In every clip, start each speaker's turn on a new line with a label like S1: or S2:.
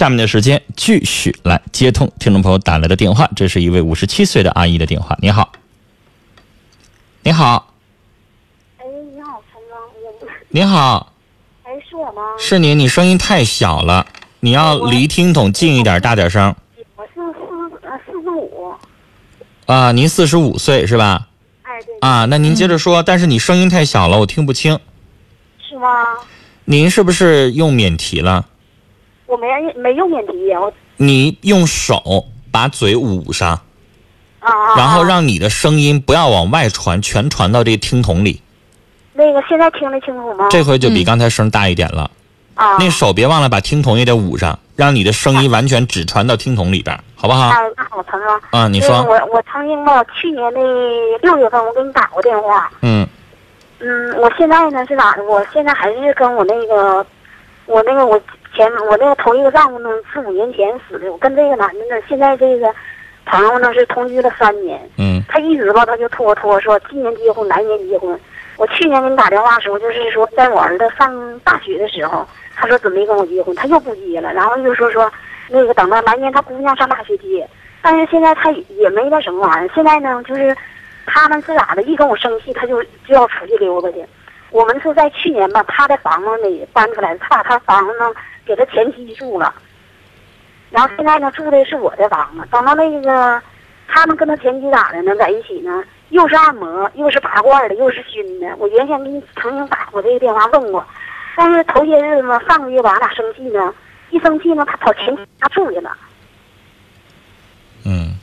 S1: 下面的时间继续来接通听众朋友打来的电话，这是一位五十七岁的阿姨的电话。你好，你好，
S2: 哎，你好，陈刚，我
S1: 你好，
S2: 哎，是我吗？
S1: 是你，你声音太小了，你要离听筒近一点，大点声。
S2: 我是四呃四十五，
S1: 啊，您四十五岁是吧？
S2: 哎，对，
S1: 啊，那您接着说，但是你声音太小了，我听不清。
S2: 是吗？
S1: 您是不是用免提了？
S2: 我没没用免提，我
S1: 你用手把嘴捂上，然后
S2: 啊
S1: 让你的声音不要往外传，全传到这个听筒里。
S2: 那个现在听得清楚吗？
S1: 这回就比刚才声大一点了。
S2: 啊，
S1: 那手别忘了把听筒也得捂上，让你的声音完全只传到听筒里边，好不好？
S2: 哎，那好，陈刚，
S1: 啊，你说，
S2: 我我曾经吧，去年的六月份我给你打过电话，
S1: 嗯
S2: 嗯，我现在呢是咋的？我现在还是跟我那个，我那个我前我那个头一个丈夫呢，是五年前死的。我跟这个男的呢，现在这个朋友呢是同居了三年。
S1: 嗯
S2: 他一直吧，他就拖拖说今年结婚，来年结婚。我去年给你打电话的时候，就是说在我儿子上大学的时候，他说准备跟我结婚，他又不结了，然后又说说那个等到来年他姑娘上大学结，但是现在他也没那什么玩意儿。现在呢，就是他们是咋的？一跟我生气，他就就要出去溜达去。我们是在去年吧，他的房子里搬出来，他把他房子呢给他前妻住了，然后现在呢住的是我的房子。等到那个他们跟他前妻咋的呢？在一起呢，又是按摩，又是拔罐的，又是熏的。我原先给你曾经打过这个电话问过，但是头些日子呢，上个月吧，俺俩生气呢，一生气呢，他跑前妻家住去了。
S1: 嗯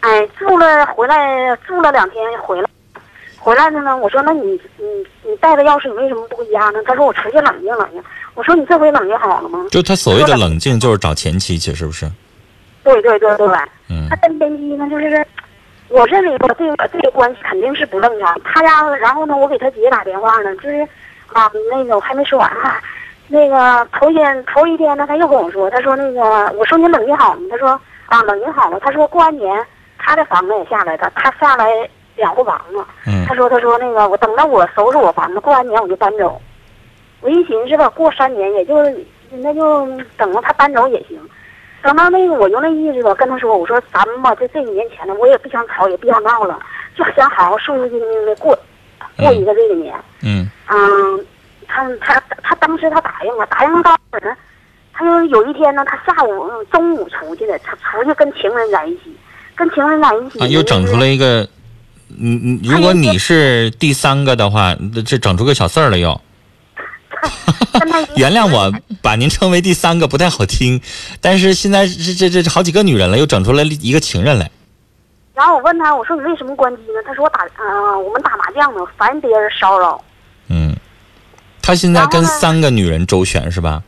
S2: 哎，住了回来住了两天回来，回来了呢。我说那你你你带着钥匙，你为什么不回家呢？他说我出去冷静冷静。我说你这回冷静好了吗？
S1: 就他所谓的冷静，就是找前妻去，是不是？
S2: 对对对对，
S1: 嗯
S2: 他跟前妻呢，就是我认为我，这个这个关系肯定是不正常。他家，然后呢，我给他姐打电话呢，就是啊，那个我还没说完哈、那个头天头一天呢，他又跟我说，他说那个我说你冷静好了吗？他说啊，冷静好了。他说过完年他的房子也下来了，他下来两户房子。
S1: 嗯
S2: 他说他说那个我等到我收拾我房子，过完年我就搬走。我一寻思吧，过三年也就那就等着他搬走也行。等到那个我就那意思吧，跟他说，我说咱们吧，就这几年前呢，我也不想吵，也不想闹了，就想好好顺顺心心的过过一个这个年。
S1: 嗯
S2: 嗯，他他他当时他答应了，答应了到会儿呢，他就有一天呢，他下午嗯中午出去的，他出去跟情人在一起，跟情人在一起
S1: 啊，又整出来一个，嗯嗯，如果你是第三个的话，这整出个小四儿了又。原谅我把您称为第三个不太好听，但是现在这这这这好几个女人了，又整出来一个情人来。
S2: 然后我问他，我说你为什么关机呢？他说我打嗯、我们打麻将呢，烦别人骚扰。
S1: 嗯，他现在跟三个女人周旋是吧？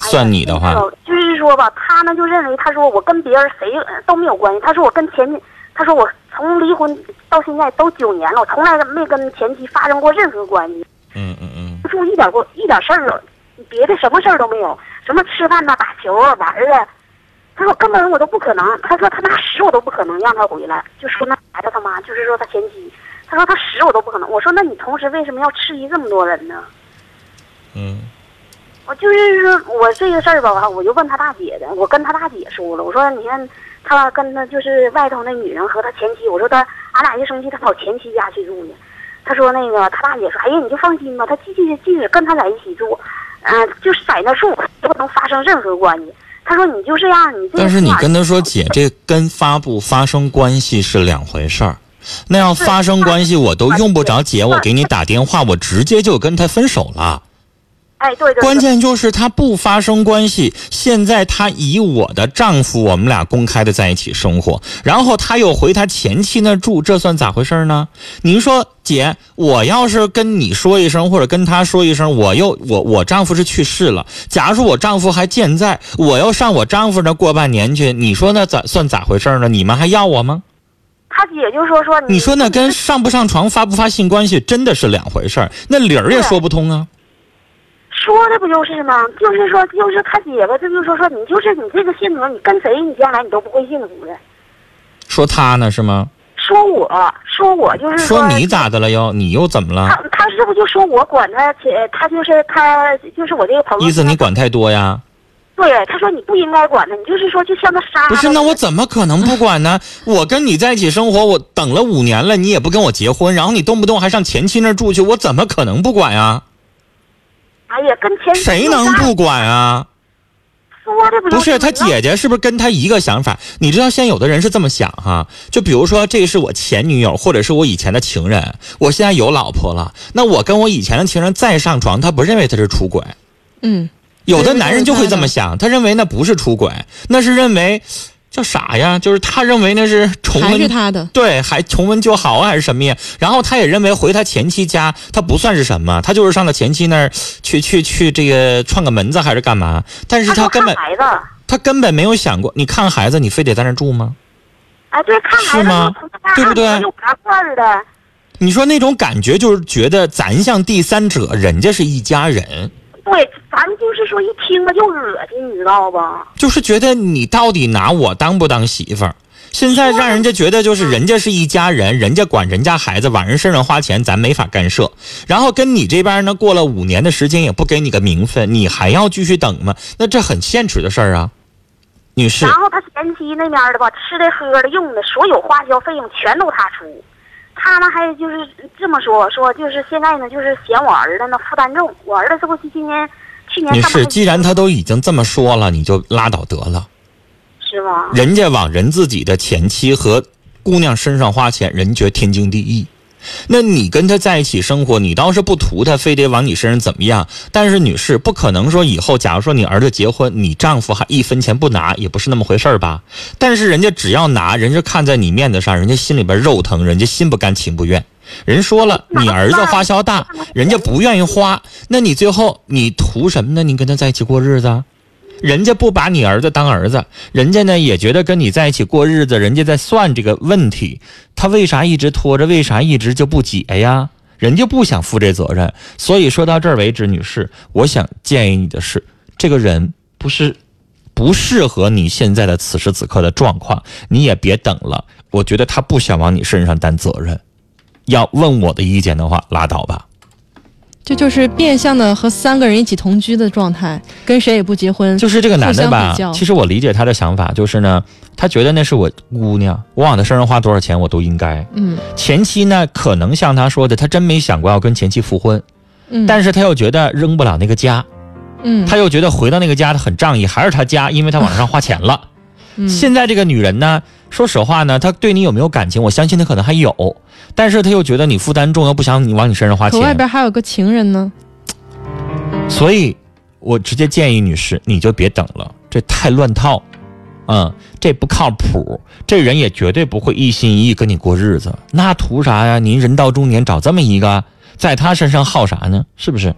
S1: 算你的话，
S2: 哎就是说吧，他呢就认为，他说我跟别人谁呃都没有关系。他说我跟前，他说我从离婚到现在都九年了，我从来没跟前妻发生过任何关系，
S1: 嗯嗯嗯
S2: 就一点过一点事儿，别的什么事儿都没有，什么吃饭呐、打球啊、玩儿啊。他说根本我都不可能，他说他拿死我都不可能让他回来，就说那孩子他妈，就是说他前妻，他说他死我都不可能。我说那你同时为什么要质疑这么多人呢？
S1: 嗯
S2: 我就是说我这个事儿吧，我就问他大姐的，我跟他大姐说了，我说你看他跟他就是外头那女人和他前妻，我说他俺俩一生气，他跑前妻家去住呢。他说那个他大姐说，哎呀你就放心吧，他继续继续跟他在一起住，嗯、就是在那住不能发生任何关系。他说你就这样，你这
S1: 但是你跟他说，姐，这跟发不发生关系是两回事儿。那要发生关系，我都用不着姐，我给你打电话，我直接就跟他分手了。
S2: 哎对对对，
S1: 关键就是他不发生关系，现在他以我的丈夫，我们俩公开的在一起生活，然后他又回他前妻那住，这算咋回事呢？您说姐，我要是跟你说一声，或者跟他说一声，我又我我丈夫是去世了，假如说我丈夫还健在，我要上我丈夫那过半年去，你说那咋算咋回事呢？你们还要我吗？
S2: 他姐就说说
S1: 你说那跟上不上床、发不发性关系真的是两回事儿，那理儿也说不通啊。
S2: 说的不就是吗？就是说，就是他姐夫，这就说说你就是你这个性格，你跟谁你将来你都不会幸福的。
S1: 说他呢是吗？
S2: 说我说我就是
S1: 说你咋的了又？你又怎么了？
S2: 他他是不是就说我管他且他就是他就是我这个朋友？
S1: 意思你管太多呀？
S2: 对，他说你不应该管他，你就是说就像个杀了。
S1: 不是，那我怎么可能不管呢？我跟你在一起生活，我等了五年了，你也不跟我结婚，然后你动不动还上前妻那儿住去，我怎么可能不管呀？
S2: 哎呀，跟前妻
S1: 谁能不管啊？
S2: 说的不
S1: 不是他
S2: 姐，
S1: 姐姐是不是跟他一个想法？你知道现在有的人是这么想哈，就比如说这是我前女友，或者是我以前的情人，我现在有老婆了，那我跟我以前的情人再上床，他不认为他是出轨。
S3: 嗯，
S1: 有的男人就会这么想，他认为那不是出轨，那是认为叫啥呀？就是他认为那是重
S3: 还是
S1: 温，
S3: 他的。
S1: 对，还重温就好啊，还是什么呀？然后他也认为回他前妻家，他不算是什么，他就是上他前妻那儿去去去这个串个门子还是干嘛？但是
S2: 他
S1: 根本
S2: 看孩子，
S1: 他根本没有想过，你看孩子，你非得在那儿住吗？
S2: 啊，对，看孩子
S1: 是吗对不对
S2: 有啥事儿的？
S1: 你说那种感觉就是觉得咱像第三者，人家是一家人，
S2: 对，咱就是说一听着就恶心，你知道吧？
S1: 就是觉得你到底拿我当不当媳妇儿？现在让人家觉得就是人家是一家人，人家管人家孩子，往人身上花钱，咱没法干涉。然后跟你这边呢，过了五年的时间也不给你个名分，你还要继续等吗？那这很现实的事儿啊，女士
S2: 然。后他前妻那边的吧，吃的、喝的、用的，所有花销费用全都他出。他呢还就是这么说，说就是现在呢，就是嫌我儿子呢负担重。我儿子这不是今年、去年
S1: 女士，
S2: 上班
S1: 既然他都已经这么说了，你就拉倒得了。
S2: 是吗？
S1: 人家往人自己的前妻和姑娘身上花钱，人觉得天经地义。那你跟他在一起生活，你倒是不图他非得往你身上怎么样。但是女士不可能说以后，假如说你儿子结婚，你丈夫还一分钱不拿，也不是那么回事儿吧？但是人家只要拿，人家看在你面子上，人家心里边肉疼，人家心不甘情不愿。人说了，你儿子花销大，人家不愿意花，那你最后你图什么呢？你跟他在一起过日子？人家不把你儿子当儿子，人家呢也觉得跟你在一起过日子，人家在算这个问题，他为啥一直拖着？为啥一直就不解呀？人家不想负这责任。所以说到这儿为止，女士，我想建议你的是，这个人不是不适合你现在的此时此刻的状况，你也别等了。我觉得他不想往你身上担责任。要问我的意见的话，拉倒吧。
S3: 这就是变相的和三个人一起同居的状态，跟谁也不结婚，
S1: 就是这个男的吧其实我理解他的想法，就是呢，他觉得那是我姑娘，我往她身上花多少钱我都应该。
S3: 嗯
S1: 前妻呢，可能像他说的，他真没想过要跟前妻复婚，
S3: 嗯，
S1: 但是他又觉得扔不了那个家，
S3: 嗯
S1: 他又觉得回到那个家他很仗义，还是他家，因为他往上花钱了。
S3: 嗯
S1: 现在这个女人呢，说实话呢，他对你有没有感情？我相信他可能还有，但是他又觉得你负担重，又不想你往你身上花
S3: 可外，边还有个情人呢，
S1: 所以，我直接建议女士，你就别等了，这太乱套，嗯，这不靠谱，这人也绝对不会一心一意跟你过日子，那图啥呀？您人到中年找这么一个，在他身上耗啥呢？是不是？